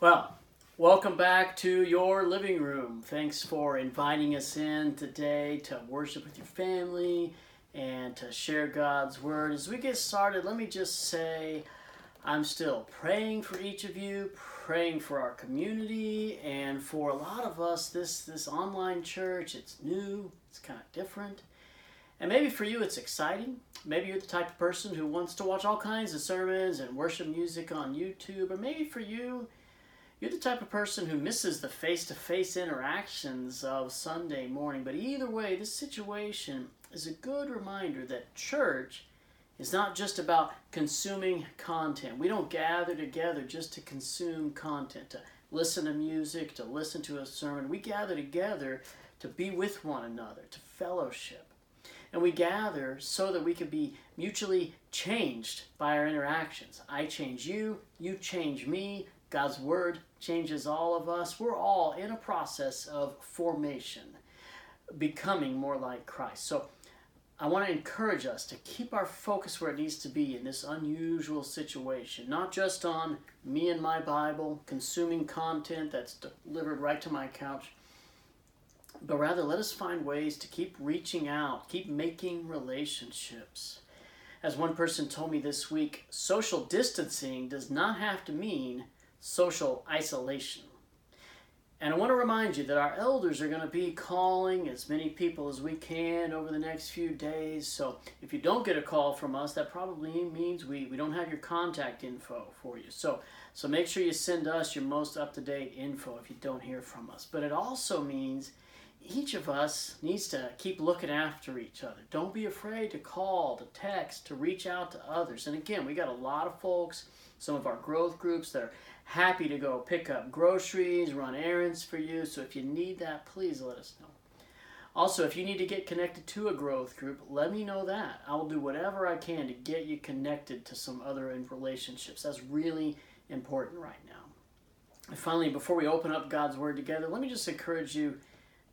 Well, welcome back to your living room. Thanks for inviting us in today to worship with your family and to share God's word. As we get started, let me just say I'm still praying for each of you, praying for our community, and for a lot of us this this online church, it's new, it's kind of different. And maybe for you it's exciting. Maybe you're the type of person who wants to watch all kinds of sermons and worship music on YouTube, or maybe for you you're the type of person who misses the face to face interactions of Sunday morning. But either way, this situation is a good reminder that church is not just about consuming content. We don't gather together just to consume content, to listen to music, to listen to a sermon. We gather together to be with one another, to fellowship. And we gather so that we can be mutually changed by our interactions. I change you, you change me, God's Word changes all of us. We're all in a process of formation, becoming more like Christ. So I want to encourage us to keep our focus where it needs to be in this unusual situation, not just on me and my Bible, consuming content that's delivered right to my couch, but rather let us find ways to keep reaching out, keep making relationships. As one person told me this week, social distancing does not have to mean social isolation. And I want to remind you that our elders are going to be calling as many people as we can over the next few days. So if you don't get a call from us, that probably means we, we don't have your contact info for you. So so make sure you send us your most up-to-date info if you don't hear from us. But it also means each of us needs to keep looking after each other. Don't be afraid to call, to text, to reach out to others. And again, we got a lot of folks, some of our growth groups that are happy to go pick up groceries, run errands for you. So if you need that, please let us know. Also, if you need to get connected to a growth group, let me know that. I will do whatever I can to get you connected to some other relationships. That's really important right now. And finally, before we open up God's Word together, let me just encourage you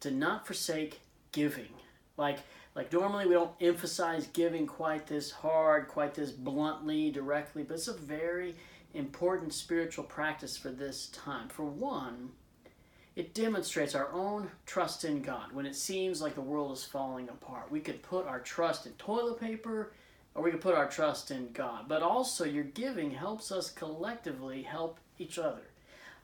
to not forsake giving. Like, like normally we don't emphasize giving quite this hard, quite this bluntly, directly, but it's a very important spiritual practice for this time. For one, it demonstrates our own trust in God when it seems like the world is falling apart. We could put our trust in toilet paper or we could put our trust in God. But also, your giving helps us collectively help each other.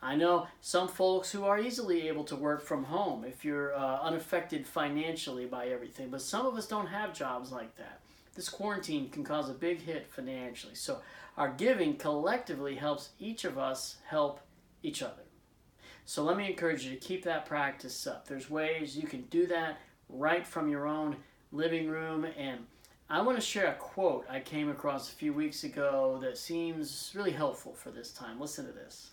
I know some folks who are easily able to work from home if you're uh, unaffected financially by everything, but some of us don't have jobs like that. This quarantine can cause a big hit financially. So, our giving collectively helps each of us help each other. So let me encourage you to keep that practice up. There's ways you can do that right from your own living room. And I want to share a quote I came across a few weeks ago that seems really helpful for this time. Listen to this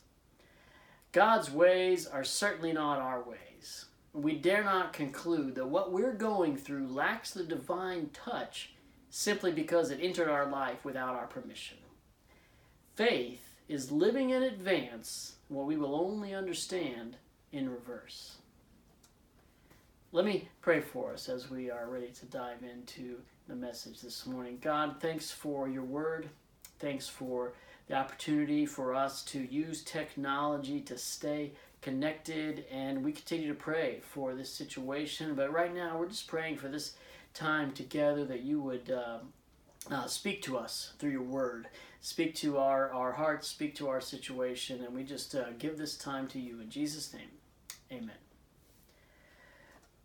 God's ways are certainly not our ways. We dare not conclude that what we're going through lacks the divine touch simply because it entered our life without our permission. Faith is living in advance what we will only understand in reverse. Let me pray for us as we are ready to dive into the message this morning. God, thanks for your word. Thanks for the opportunity for us to use technology to stay connected, and we continue to pray for this situation. But right now, we're just praying for this time together that you would uh, uh, speak to us through your word speak to our, our hearts, speak to our situation, and we just uh, give this time to you. In Jesus' name, amen.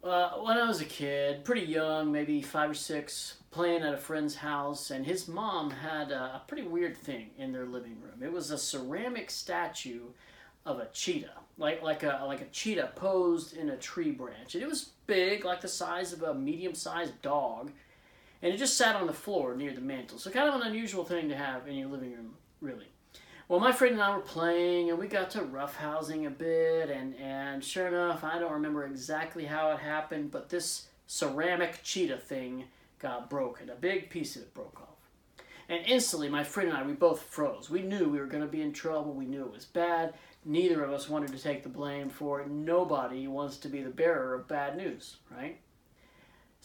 Uh, when I was a kid, pretty young, maybe five or six, playing at a friend's house, and his mom had a, pretty weird thing in their living room. It was a ceramic statue of a cheetah, like like a like a cheetah posed in a tree branch, and it was big, like the size of a medium-sized dog, and it just sat on the floor near the mantle. So kind of an unusual thing to have in your living room, really. Well, my friend and I were playing, and we got to roughhousing a bit, and, and sure enough, I don't remember exactly how it happened, but this ceramic cheetah thing got broken. A big piece of it broke off. And instantly, my friend and I, we both froze. We knew we were going to be in trouble. We knew it was bad. Neither of us wanted to take the blame for it. Nobody wants to be the bearer of bad news, right?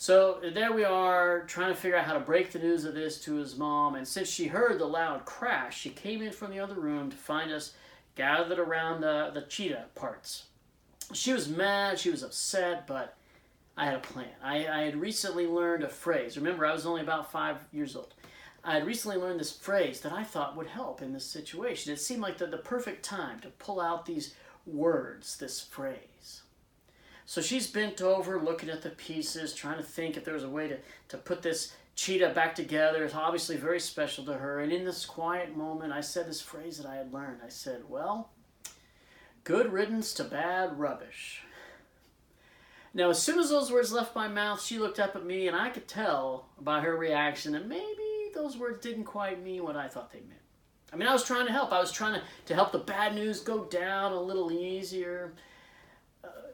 So there we are trying to figure out how to break the news of this to his mom. And since she heard the loud crash, she came in from the other room to find us gathered around the, the cheetah parts. She was mad, she was upset, but I had a plan. I, I had recently learned a phrase. Remember, I was only about five years old. I had recently learned this phrase that I thought would help in this situation. It seemed like the, the perfect time to pull out these words, this phrase. So she's bent over, looking at the pieces, trying to think if there was a way to, to put this cheetah back together. It's obviously very special to her. And in this quiet moment, I said this phrase that I had learned. I said, Well, good riddance to bad rubbish. Now, as soon as those words left my mouth, she looked up at me, and I could tell by her reaction that maybe those words didn't quite mean what I thought they meant. I mean, I was trying to help. I was trying to, to help the bad news go down a little easier.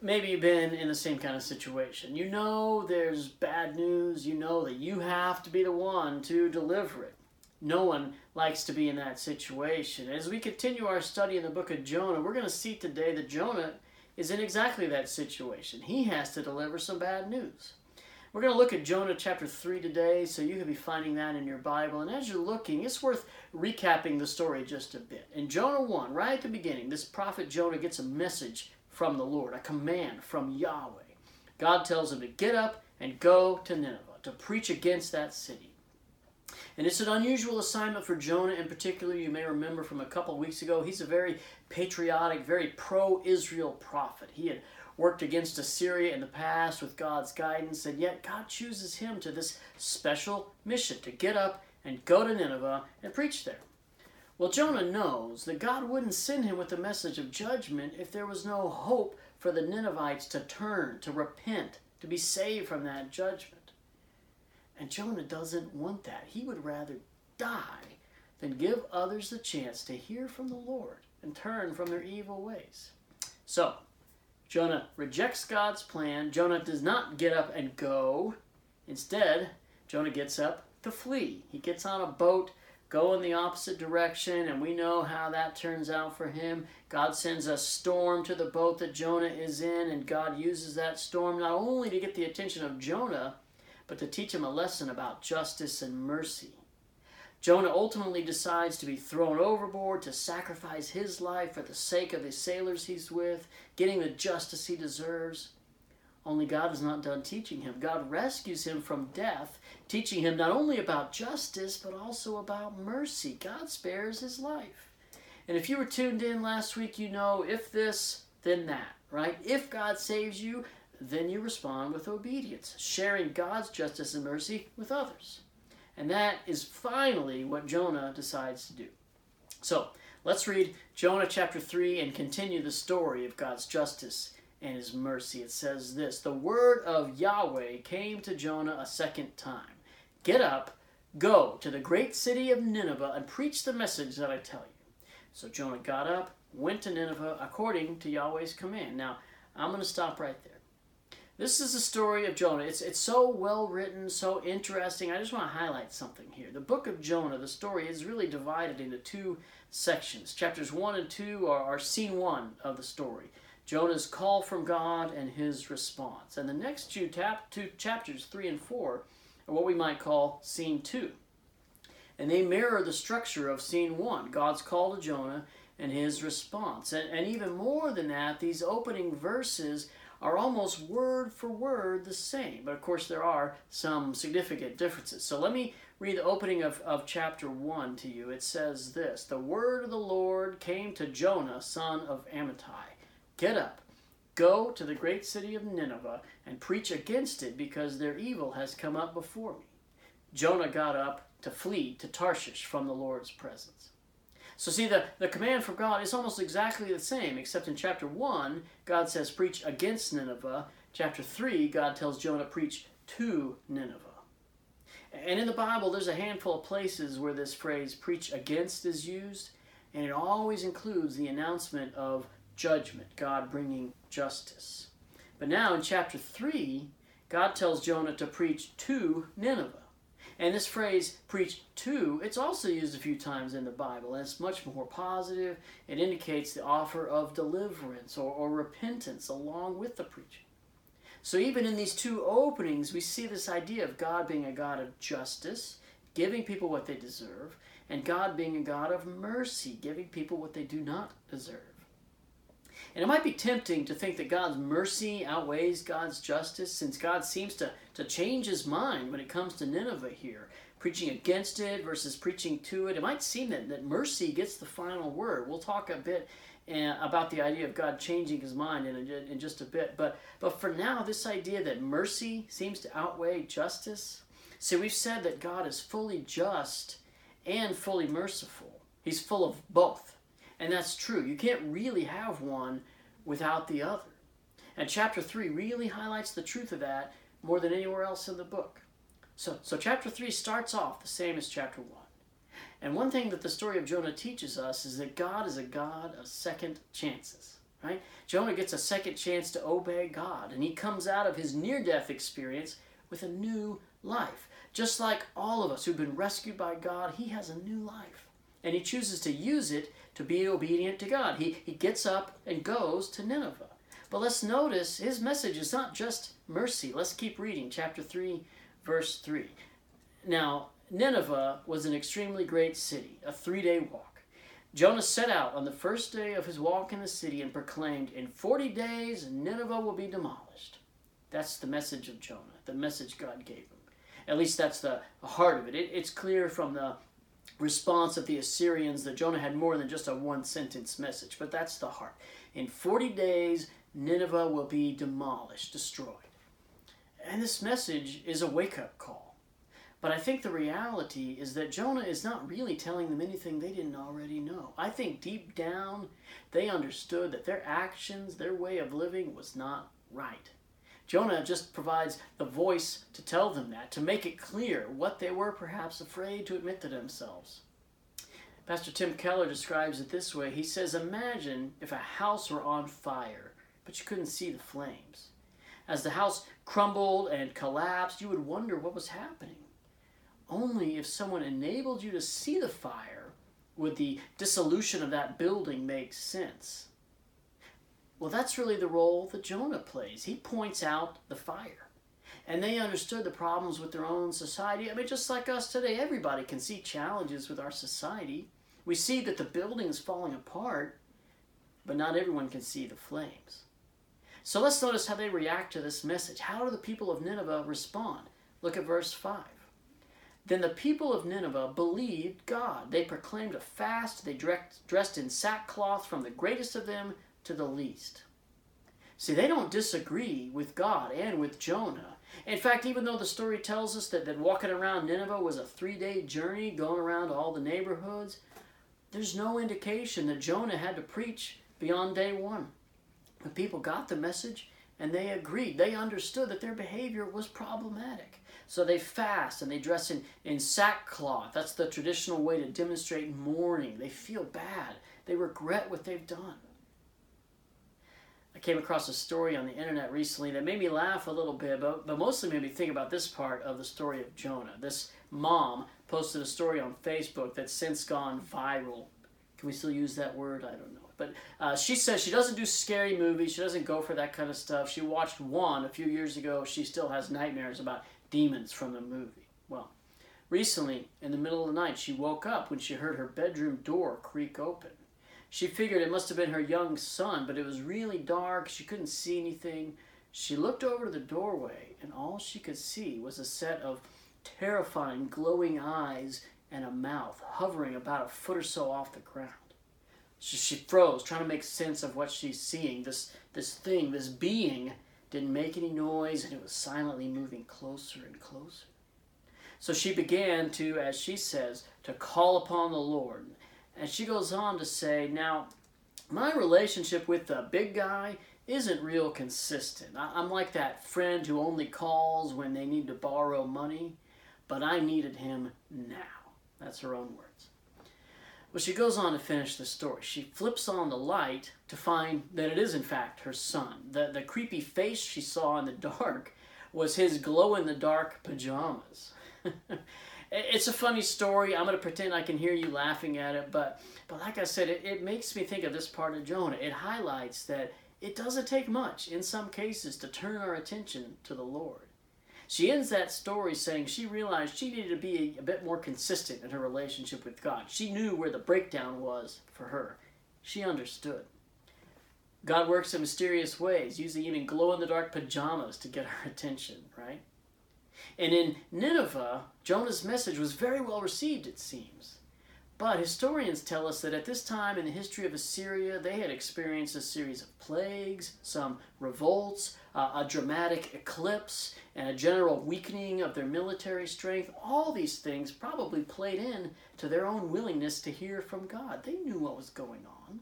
Maybe you've been in the same kind of situation. You know there's bad news. You know that you have to be the one to deliver it. No one likes to be in that situation. As we continue our study in the book of Jonah, we're going to see today that Jonah is in exactly that situation. He has to deliver some bad news. We're going to look at Jonah chapter 3 today, so you can be finding that in your Bible. And as you're looking, it's worth recapping the story just a bit. In Jonah 1, right at the beginning, this prophet Jonah gets a message from the Lord, a command from Yahweh. God tells him to get up and go to Nineveh to preach against that city. And it's an unusual assignment for Jonah in particular. You may remember from a couple weeks ago, he's a very patriotic, very pro Israel prophet. He had worked against Assyria in the past with God's guidance, and yet God chooses him to this special mission to get up and go to Nineveh and preach there. Well, Jonah knows that God wouldn't send him with a message of judgment if there was no hope for the Ninevites to turn, to repent, to be saved from that judgment. And Jonah doesn't want that. He would rather die than give others the chance to hear from the Lord and turn from their evil ways. So, Jonah rejects God's plan. Jonah does not get up and go. Instead, Jonah gets up to flee. He gets on a boat, go in the opposite direction, and we know how that turns out for him. God sends a storm to the boat that Jonah is in, and God uses that storm not only to get the attention of Jonah, but to teach him a lesson about justice and mercy. Jonah ultimately decides to be thrown overboard to sacrifice his life for the sake of the sailors he's with, getting the justice he deserves. Only God is not done teaching him. God rescues him from death, teaching him not only about justice, but also about mercy. God spares his life. And if you were tuned in last week, you know if this, then that, right? If God saves you, then you respond with obedience, sharing God's justice and mercy with others. And that is finally what Jonah decides to do. So let's read Jonah chapter 3 and continue the story of God's justice and his mercy. It says this The word of Yahweh came to Jonah a second time Get up, go to the great city of Nineveh, and preach the message that I tell you. So Jonah got up, went to Nineveh according to Yahweh's command. Now, I'm going to stop right there. This is the story of Jonah. It's, it's so well written, so interesting. I just want to highlight something here. The book of Jonah, the story, is really divided into two sections. Chapters 1 and 2 are, are scene 1 of the story Jonah's call from God and his response. And the next two, tap, two chapters, 3 and 4, are what we might call scene 2. And they mirror the structure of scene 1 God's call to Jonah and his response. And, and even more than that, these opening verses are almost word for word the same. But of course, there are some significant differences. So let me read the opening of, of chapter 1 to you. It says this The word of the Lord came to Jonah, son of Amittai Get up, go to the great city of Nineveh, and preach against it, because their evil has come up before me. Jonah got up to flee to Tarshish from the Lord's presence. So, see, the, the command from God is almost exactly the same, except in chapter 1, God says, preach against Nineveh. Chapter 3, God tells Jonah, preach to Nineveh. And in the Bible, there's a handful of places where this phrase, preach against, is used, and it always includes the announcement of judgment, God bringing justice. But now in chapter 3, God tells Jonah to preach to Nineveh. And this phrase, preach to, it's also used a few times in the Bible, and it's much more positive. It indicates the offer of deliverance or, or repentance along with the preaching. So even in these two openings, we see this idea of God being a God of justice, giving people what they deserve, and God being a God of mercy, giving people what they do not deserve. And it might be tempting to think that God's mercy outweighs God's justice, since God seems to, to change his mind when it comes to Nineveh here, preaching against it versus preaching to it. It might seem that, that mercy gets the final word. We'll talk a bit uh, about the idea of God changing his mind in, a, in just a bit. But, but for now, this idea that mercy seems to outweigh justice. See, we've said that God is fully just and fully merciful, He's full of both. And that's true. You can't really have one without the other. And chapter 3 really highlights the truth of that more than anywhere else in the book. So, so chapter 3 starts off the same as chapter 1. And one thing that the story of Jonah teaches us is that God is a God of second chances. Right? Jonah gets a second chance to obey God, and he comes out of his near death experience with a new life. Just like all of us who've been rescued by God, he has a new life. And he chooses to use it to be obedient to God. He, he gets up and goes to Nineveh. But let's notice his message is not just mercy. Let's keep reading, chapter 3, verse 3. Now, Nineveh was an extremely great city, a three day walk. Jonah set out on the first day of his walk in the city and proclaimed, In 40 days, Nineveh will be demolished. That's the message of Jonah, the message God gave him. At least that's the heart of it. it it's clear from the response of the Assyrians that Jonah had more than just a one sentence message, but that's the heart. In 40 days, Nineveh will be demolished, destroyed. And this message is a wake up call. But I think the reality is that Jonah is not really telling them anything they didn't already know. I think deep down they understood that their actions, their way of living was not right. Jonah just provides the voice to tell them that, to make it clear what they were perhaps afraid to admit to themselves. Pastor Tim Keller describes it this way. He says, Imagine if a house were on fire, but you couldn't see the flames. As the house crumbled and collapsed, you would wonder what was happening. Only if someone enabled you to see the fire would the dissolution of that building make sense. Well, that's really the role that Jonah plays. He points out the fire. And they understood the problems with their own society. I mean, just like us today, everybody can see challenges with our society. We see that the building is falling apart, but not everyone can see the flames. So let's notice how they react to this message. How do the people of Nineveh respond? Look at verse 5. Then the people of Nineveh believed God. They proclaimed a fast. They dressed in sackcloth from the greatest of them to the least. See, they don't disagree with God and with Jonah. In fact, even though the story tells us that, that walking around Nineveh was a three day journey, going around all the neighborhoods, there's no indication that Jonah had to preach beyond day one. The people got the message and they agreed. They understood that their behavior was problematic. So they fast and they dress in, in sackcloth. That's the traditional way to demonstrate mourning. They feel bad, they regret what they've done. I came across a story on the internet recently that made me laugh a little bit, but, but mostly made me think about this part of the story of Jonah. This mom posted a story on Facebook that's since gone viral. Can we still use that word? I don't know. But uh, she says she doesn't do scary movies. She doesn't go for that kind of stuff. She watched one a few years ago. She still has nightmares about demons from the movie. Well, recently, in the middle of the night, she woke up when she heard her bedroom door creak open. She figured it must have been her young son, but it was really dark. She couldn't see anything. She looked over to the doorway, and all she could see was a set of terrifying, glowing eyes and a mouth hovering about a foot or so off the ground. She, she froze, trying to make sense of what she's seeing. This, this thing, this being, didn't make any noise, and it was silently moving closer and closer. So she began to, as she says, to call upon the Lord. And she goes on to say, Now, my relationship with the big guy isn't real consistent. I'm like that friend who only calls when they need to borrow money, but I needed him now. That's her own words. Well, she goes on to finish the story. She flips on the light to find that it is, in fact, her son. The, the creepy face she saw in the dark was his glow in the dark pajamas. it's a funny story. I'm going to pretend I can hear you laughing at it, but but like I said, it, it makes me think of this part of Jonah. It highlights that it doesn't take much in some cases to turn our attention to the Lord. She ends that story saying she realized she needed to be a, a bit more consistent in her relationship with God. She knew where the breakdown was for her. She understood. God works in mysterious ways, using even glow in the dark pajamas to get our attention, right? And in Nineveh, Jonah's message was very well received, it seems. But historians tell us that at this time in the history of Assyria, they had experienced a series of plagues, some revolts, uh, a dramatic eclipse, and a general weakening of their military strength. All these things probably played in to their own willingness to hear from God. They knew what was going on.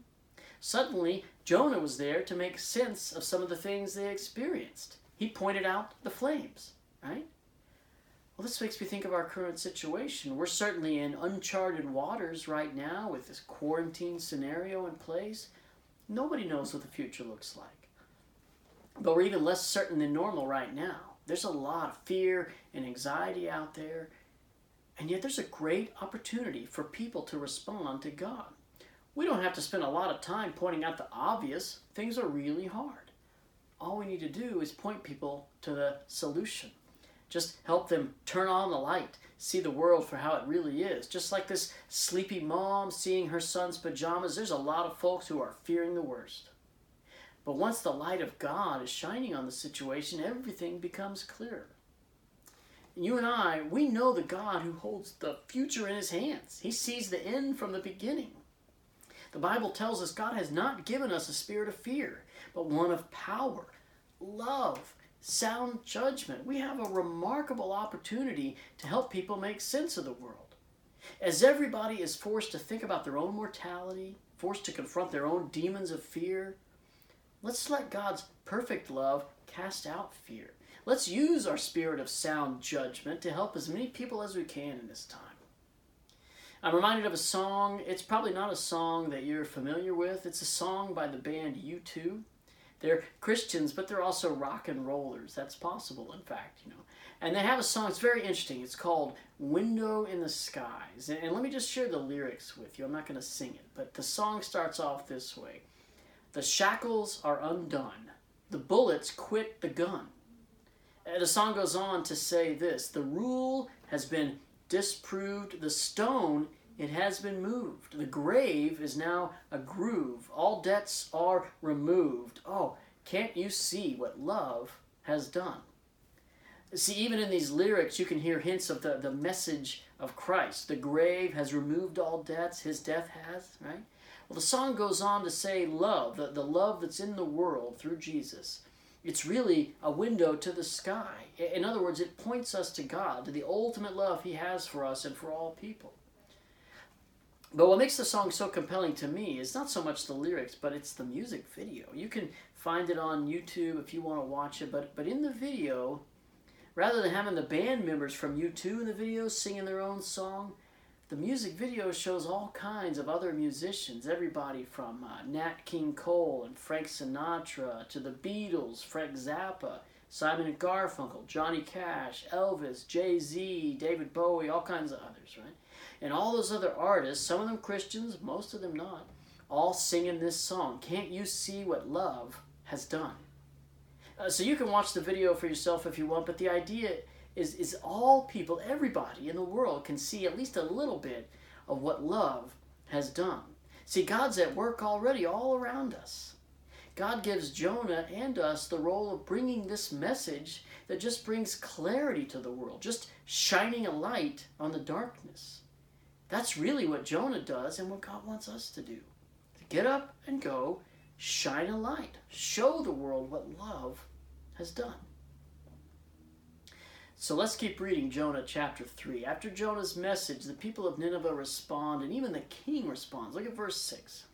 Suddenly, Jonah was there to make sense of some of the things they experienced. He pointed out the flames, right? Well, this makes me think of our current situation. We're certainly in uncharted waters right now with this quarantine scenario in place. Nobody knows what the future looks like. But we're even less certain than normal right now. There's a lot of fear and anxiety out there, and yet there's a great opportunity for people to respond to God. We don't have to spend a lot of time pointing out the obvious. Things are really hard. All we need to do is point people to the solution. Just help them turn on the light, see the world for how it really is. Just like this sleepy mom seeing her son's pajamas, there's a lot of folks who are fearing the worst. But once the light of God is shining on the situation, everything becomes clearer. You and I, we know the God who holds the future in his hands. He sees the end from the beginning. The Bible tells us God has not given us a spirit of fear, but one of power, love, sound judgment. We have a remarkable opportunity to help people make sense of the world. As everybody is forced to think about their own mortality, forced to confront their own demons of fear, let's let God's perfect love cast out fear. Let's use our spirit of sound judgment to help as many people as we can in this time. I'm reminded of a song. It's probably not a song that you're familiar with. It's a song by the band U2. They're Christians, but they're also rock and rollers. That's possible, in fact, you know. And they have a song. It's very interesting. It's called "Window in the Skies." And, let me just share the lyrics with you. I'm not going to sing it, but the song starts off this way: "The shackles are undone. The bullets quit the gun." And the song goes on to say this: "The rule has been disproved. The stone it has been moved. The grave is now a groove. All debts are removed. Oh, can't you see what love has done? See, even in these lyrics, you can hear hints of the, the message of Christ. The grave has removed all debts, his death has, right? Well, the song goes on to say love, the, the love that's in the world through Jesus. It's really a window to the sky. In other words, it points us to God, to the ultimate love he has for us and for all people. But what makes the song so compelling to me is not so much the lyrics, but it's the music video. You can find it on YouTube if you want to watch it, but but in the video, rather than having the band members from U2 in the video singing their own song, the music video shows all kinds of other musicians, everybody from uh, Nat King Cole and Frank Sinatra to the Beatles, Frank Zappa, Simon and Garfunkel, Johnny Cash, Elvis, Jay-Z, David Bowie, all kinds of others, right? And all those other artists, some of them Christians, most of them not, all singing this song. Can't you see what love has done? Uh, so you can watch the video for yourself if you want, but the idea is, is all people, everybody in the world can see at least a little bit of what love has done. See, God's at work already all around us. God gives Jonah and us the role of bringing this message that just brings clarity to the world, just shining a light on the darkness. That's really what Jonah does and what God wants us to do. To get up and go, shine a light, show the world what love has done. So let's keep reading Jonah chapter 3. After Jonah's message, the people of Nineveh respond, and even the king responds. Look at verse 6.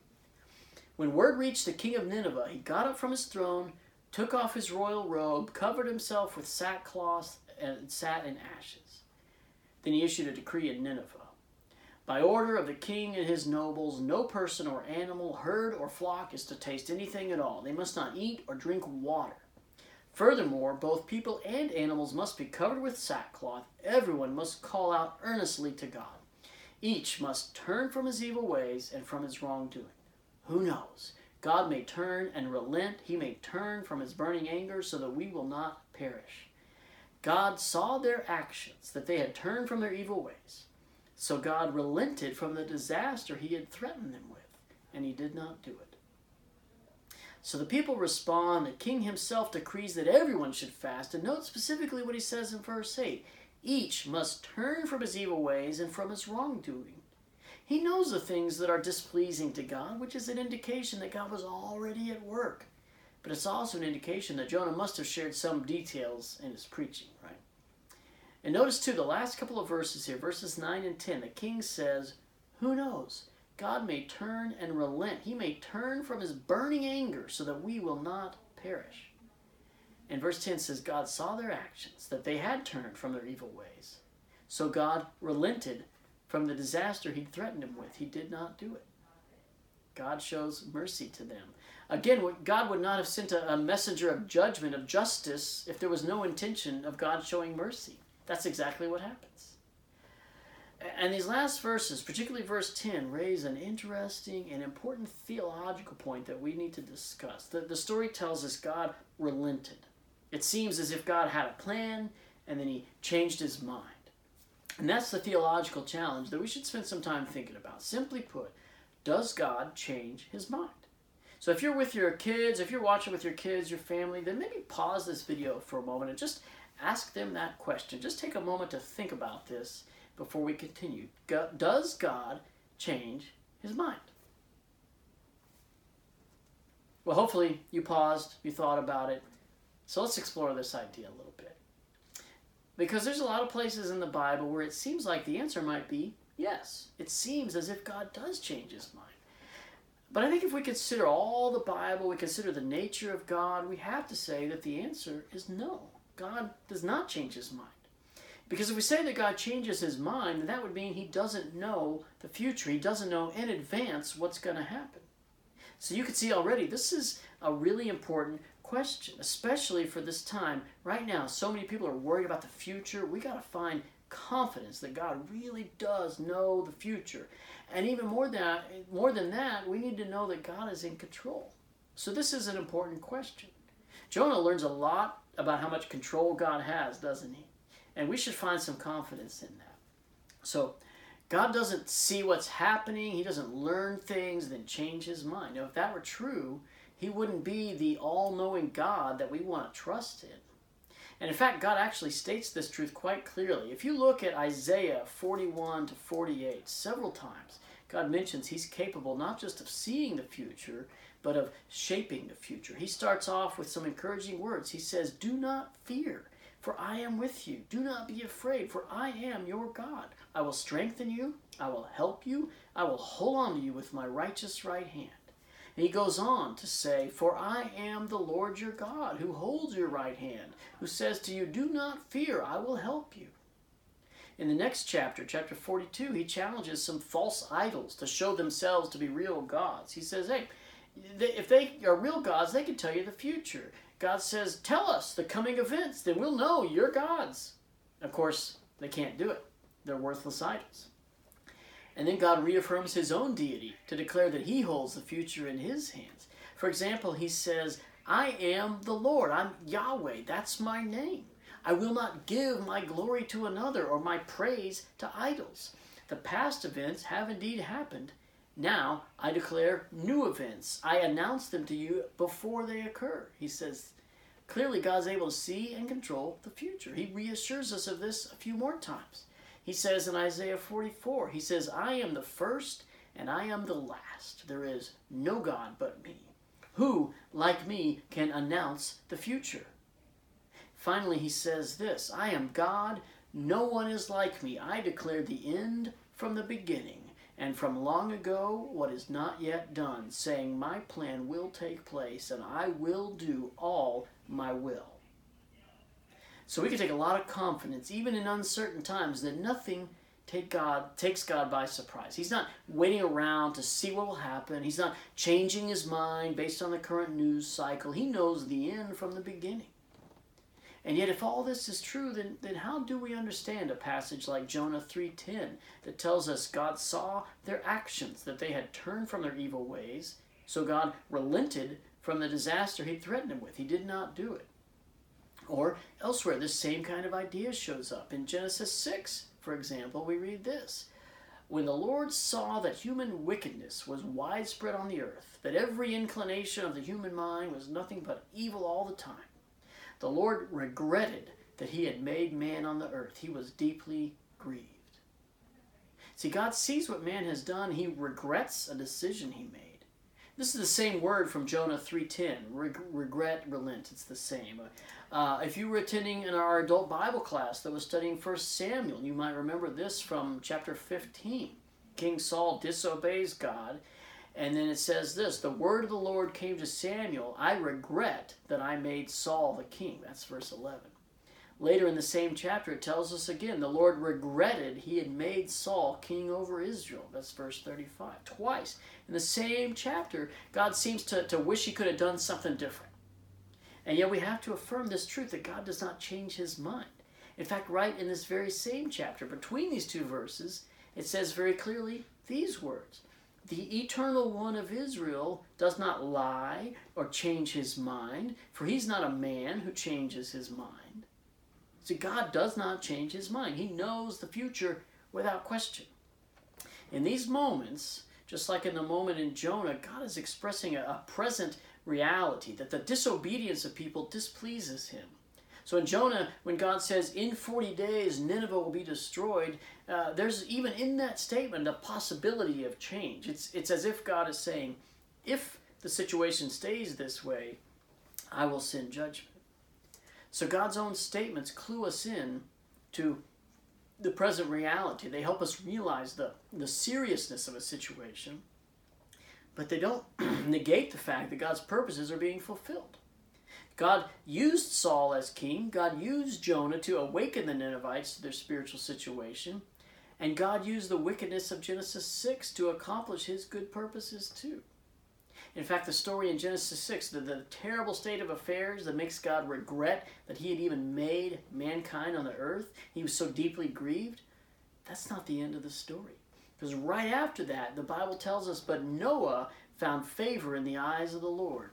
When word reached the king of Nineveh, he got up from his throne, took off his royal robe, covered himself with sackcloth, and sat in ashes. Then he issued a decree in Nineveh by order of the king and his nobles, no person or animal, herd or flock is to taste anything at all. They must not eat or drink water. Furthermore, both people and animals must be covered with sackcloth. Everyone must call out earnestly to God. Each must turn from his evil ways and from his wrongdoing. Who knows? God may turn and relent. He may turn from his burning anger so that we will not perish. God saw their actions, that they had turned from their evil ways. So God relented from the disaster he had threatened them with, and he did not do it. So the people respond, the king himself decrees that everyone should fast, and note specifically what he says in verse 8 each must turn from his evil ways and from his wrongdoing. He knows the things that are displeasing to God, which is an indication that God was already at work. But it's also an indication that Jonah must have shared some details in his preaching, right? And notice too, the last couple of verses here, verses 9 and 10, the king says, Who knows? God may turn and relent. He may turn from his burning anger so that we will not perish. And verse 10 says, God saw their actions, that they had turned from their evil ways. So God relented from the disaster he threatened him with. He did not do it. God shows mercy to them. Again, God would not have sent a, messenger of judgment, of justice, if there was no intention of God showing mercy. That's exactly what happens. And these last verses, particularly verse 10, raise an interesting and important theological point that we need to discuss. The, the story tells us God relented. It seems as if God had a plan and then he changed his mind. And that's the theological challenge that we should spend some time thinking about. Simply put, does God change his mind? So if you're with your kids, if you're watching with your kids, your family, then maybe pause this video for a moment and just ask them that question. Just take a moment to think about this before we continue. Does God change his mind? Well, hopefully you paused, you thought about it. So let's explore this idea a little bit. Because there's a lot of places in the Bible where it seems like the answer might be yes. It seems as if God does change his mind. But I think if we consider all the Bible, we consider the nature of God, we have to say that the answer is no. God does not change his mind. Because if we say that God changes his mind, then that would mean he doesn't know the future. He doesn't know in advance what's going to happen. So you can see already, this is a really important question, especially for this time. Right now, so many people are worried about the future. We got to find confidence that God really does know the future. And even more than more than that, we need to know that God is in control. So this is an important question. Jonah learns a lot about how much control God has, doesn't he? And we should find some confidence in that. So God doesn't see what's happening, he doesn't learn things, then change his mind. Now, if that were true, he wouldn't be the all knowing God that we want to trust in. And in fact, God actually states this truth quite clearly. If you look at Isaiah 41 to 48, several times, God mentions He's capable not just of seeing the future, but of shaping the future. He starts off with some encouraging words. He says, Do not fear, for I am with you. Do not be afraid, for I am your God. I will strengthen you, I will help you, I will hold on to you with my righteous right hand. And he goes on to say, For I am the Lord your God, who holds your right hand, who says to you, Do not fear, I will help you. In the next chapter, chapter 42, he challenges some false idols to show themselves to be real gods. He says, Hey, if they are real gods, they can tell you the future. God says, Tell us the coming events, then we'll know you're gods. Of course, they can't do it, they're worthless idols. And then God reaffirms his own deity to declare that he holds the future in his hands. For example, he says, I am the Lord. I'm Yahweh. That's my name. I will not give my glory to another or my praise to idols. The past events have indeed happened. Now I declare new events. I announce them to you before they occur. He says, clearly God's able to see and control the future. He reassures us of this a few more times. He says in Isaiah 44, he says, I am the first and I am the last. There is no God but me. Who, like me, can announce the future? Finally, he says this I am God, no one is like me. I declare the end from the beginning, and from long ago what is not yet done, saying, My plan will take place, and I will do all my will. So we can take a lot of confidence, even in uncertain times, that nothing take God takes God by surprise. He's not waiting around to see what will happen. He's not changing his mind based on the current news cycle. He knows the end from the beginning. And yet if all this is true, then, then how do we understand a passage like Jonah 3:10 that tells us God saw their actions, that they had turned from their evil ways, so God relented from the disaster he threatened them with. He did not do it. Or elsewhere, this same kind of idea shows up. In Genesis 6, for example, we read this When the Lord saw that human wickedness was widespread on the earth, that every inclination of the human mind was nothing but evil all the time, the Lord regretted that he had made man on the earth. He was deeply grieved. See, God sees what man has done. He regrets a decision he made. This is the same word from Jonah 3.10. Reg- regret, relent. It's the same. Uh, if you were attending in our adult Bible class that was studying 1 Samuel, you might remember this from chapter 15. King Saul disobeys God, and then it says this The word of the Lord came to Samuel, I regret that I made Saul the king. That's verse 11. Later in the same chapter, it tells us again the Lord regretted he had made Saul king over Israel. That's verse 35. Twice in the same chapter, God seems to, to wish he could have done something different. And yet we have to affirm this truth that God does not change his mind. In fact, right in this very same chapter, between these two verses, it says very clearly these words The eternal one of Israel does not lie or change his mind, for he's not a man who changes his mind. See, God does not change his mind. He knows the future without question. In these moments, just like in the moment in Jonah, God is expressing a, a present reality that the disobedience of people displeases him. So in Jonah, when God says, in 40 days Nineveh will be destroyed, uh, there's even in that statement a possibility of change. It's, it's as if God is saying, if the situation stays this way, I will send judgment. So God's own statements clue us in to the present reality. They help us realize the, the seriousness of a situation, but they don't negate the fact that God's purposes are being fulfilled. God used Saul as king, God used Jonah to awaken the Ninevites to their spiritual situation, and God used the wickedness of Genesis 6 to accomplish his good purposes too. In fact, the story in Genesis 6, the, the terrible state of affairs that makes God regret that he had even made mankind on the earth, he was so deeply grieved, that's not the end of the story. Because right after that, the Bible tells us, but Noah found favor in the eyes of the Lord.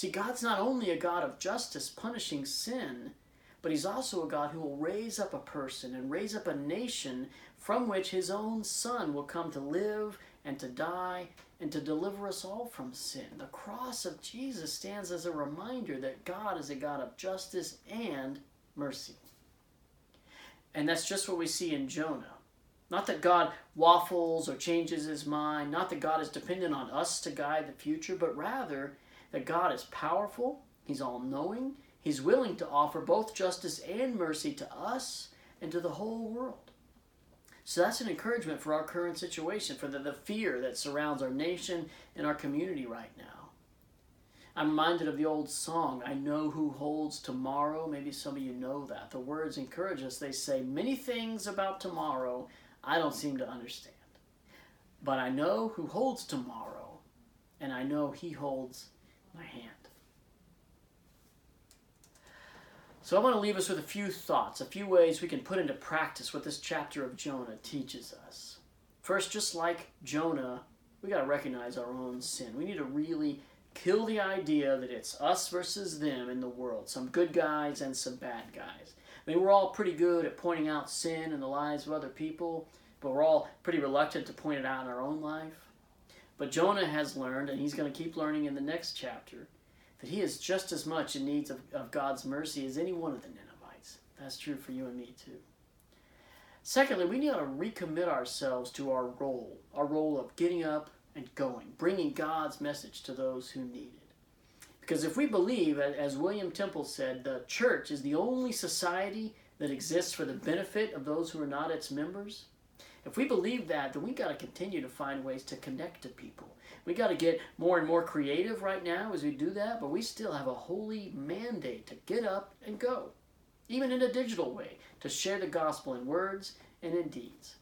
See, God's not only a God of justice punishing sin, but He's also a God who will raise up a person and raise up a nation from which His own Son will come to live and to die and to deliver us all from sin. The cross of Jesus stands as a reminder that God is a God of justice and mercy. And that's just what we see in Jonah. Not that God waffles or changes his mind, not that God is dependent on us to guide the future, but rather that God is powerful, He's all knowing, He's willing to offer both justice and mercy to us and to the whole world. So that's an encouragement for our current situation, for the, the fear that surrounds our nation and our community right now. I'm reminded of the old song, I Know Who Holds Tomorrow. Maybe some of you know that. The words encourage us. They say, Many things about tomorrow I don't seem to understand. But I know who holds tomorrow, and I know He holds my hand. So I want to leave us with a few thoughts, a few ways we can put into practice what this chapter of Jonah teaches us. First, just like Jonah, we got to recognize our own sin. We need to really kill the idea that it's us versus them in the world, some good guys and some bad guys. I mean, we're all pretty good at pointing out sin in the lives of other people, but we're all pretty reluctant to point it out in our own life. But Jonah has learned, and he's going to keep learning in the next chapter, that he is just as much in need of, of God's mercy as any one of the Ninevites. That's true for you and me too. Secondly, we need to recommit ourselves to our role, our role of getting up and going, bringing God's message to those who need it. Because if we believe, as William Temple said, the church is the only society that exists for the benefit of those who are not its members, if we believe that, then we got to continue to find ways to connect to people. We got to get more and more creative right now as we do that, but we still have a holy mandate to get up and go, even in a digital way, to share the gospel in words and in deeds.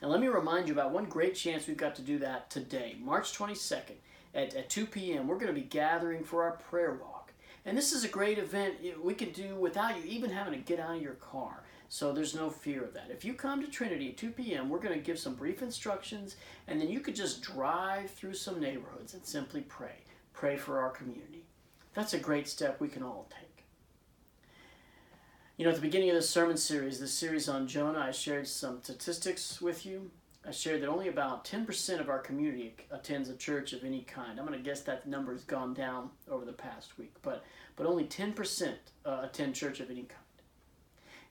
And let me remind you about one great chance we've got to do that today, March 22nd at, at 2 p.m. We're going to be gathering for our prayer walk. And this is a great event we can do without you even having to get out of your car. So there's no fear of that. If you come to Trinity at 2 p.m., we're going to give some brief instructions, and then you could just drive through some neighborhoods and simply pray. Pray for our community. That's a great step we can all take. You know, at the beginning of this sermon series, this series on Jonah, I shared some statistics with you. I shared that only about 10% of our community attends a church of any kind. I'm going to guess that number has gone down over the past week, but, but only 10% uh, attend church of any kind.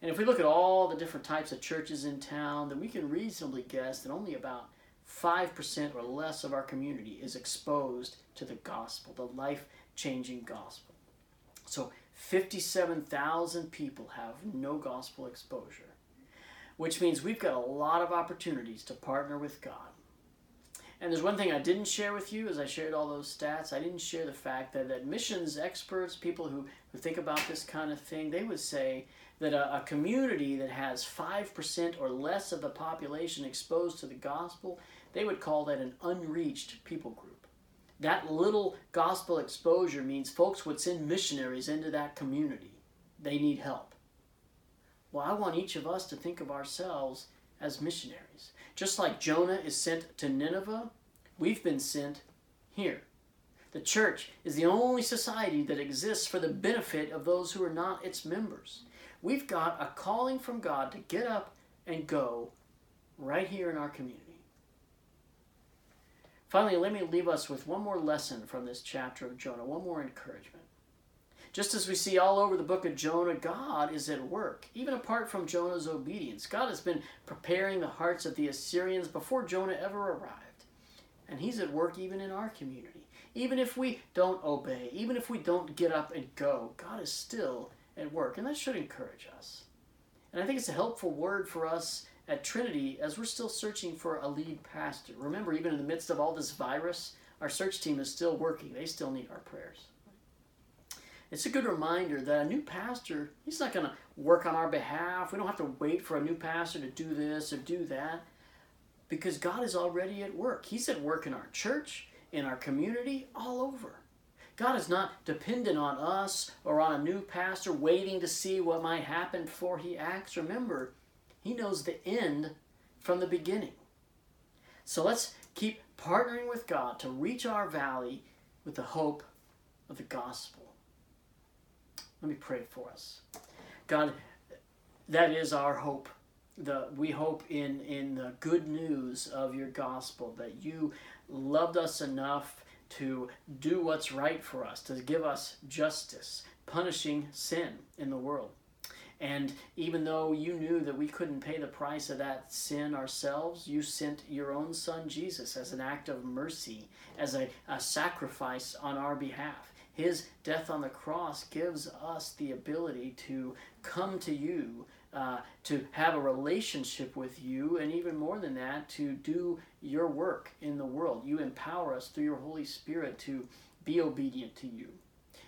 And if we look at all the different types of churches in town, then we can reasonably guess that only about 5% or less of our community is exposed to the gospel, the life changing gospel. So 57,000 people have no gospel exposure, which means we've got a lot of opportunities to partner with God. And there's one thing I didn't share with you as I shared all those stats. I didn't share the fact that, that missions experts, people who, who think about this kind of thing, they would say that a, a community that has 5% or less of the population exposed to the gospel, they would call that an unreached people group. That little gospel exposure means folks would send missionaries into that community. They need help. Well, I want each of us to think of ourselves as missionaries. Just like Jonah is sent to Nineveh, we've been sent here. The church is the only society that exists for the benefit of those who are not its members. We've got a calling from God to get up and go right here in our community. Finally, let me leave us with one more lesson from this chapter of Jonah, one more encouragement. Just as we see all over the book of Jonah, God is at work, even apart from Jonah's obedience. God has been preparing the hearts of the Assyrians before Jonah ever arrived. And He's at work even in our community. Even if we don't obey, even if we don't get up and go, God is still at work. And that should encourage us. And I think it's a helpful word for us at Trinity as we're still searching for a lead pastor. Remember, even in the midst of all this virus, our search team is still working. They still need our prayers. It's a good reminder that a new pastor, he's not going to work on our behalf. We don't have to wait for a new pastor to do this or do that because God is already at work. He's at work in our church, in our community, all over. God is not dependent on us or on a new pastor waiting to see what might happen before he acts. Remember, he knows the end from the beginning. So let's keep partnering with God to reach our valley with the hope of the gospel. Let me pray for us. God, that is our hope. The, we hope in, in the good news of your gospel that you loved us enough to do what's right for us, to give us justice, punishing sin in the world. And even though you knew that we couldn't pay the price of that sin ourselves, you sent your own son Jesus as an act of mercy, as a, a sacrifice on our behalf. His death on the cross gives us the ability to come to you, uh, to have a relationship with you, and even more than that, to do your work in the world. You empower us through your Holy Spirit to be obedient to you.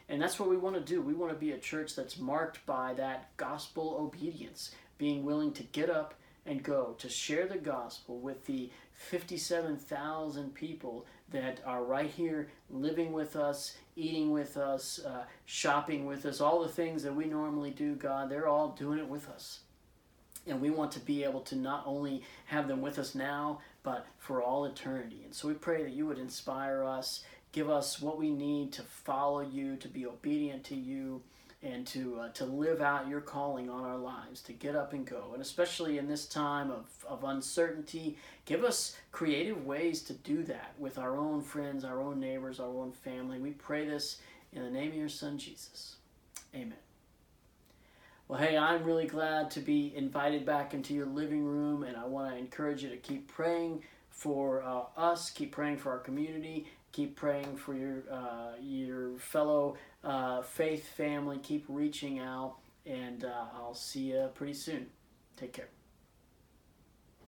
And that's what we want to do. We want to be a church that's marked by that gospel obedience, being willing to get up and go, to share the gospel with the 57,000 people that are right here living with us, eating with us, uh, shopping with us, all the things that we normally do, God, they're all doing it with us. And we want to be able to not only have them with us now, but for all eternity. And so we pray that you would inspire us Give us what we need to follow you, to be obedient to you, and to, uh, to live out your calling on our lives, to get up and go. And especially in this time of, of uncertainty, give us creative ways to do that with our own friends, our own neighbors, our own family. We pray this in the name of your Son, Jesus. Amen. Well, hey, I'm really glad to be invited back into your living room, and I want to encourage you to keep praying for uh, us, keep praying for our community, keep praying for your uh, your fellow uh, faith family. Keep reaching out, and uh, I'll see you pretty soon. Take care.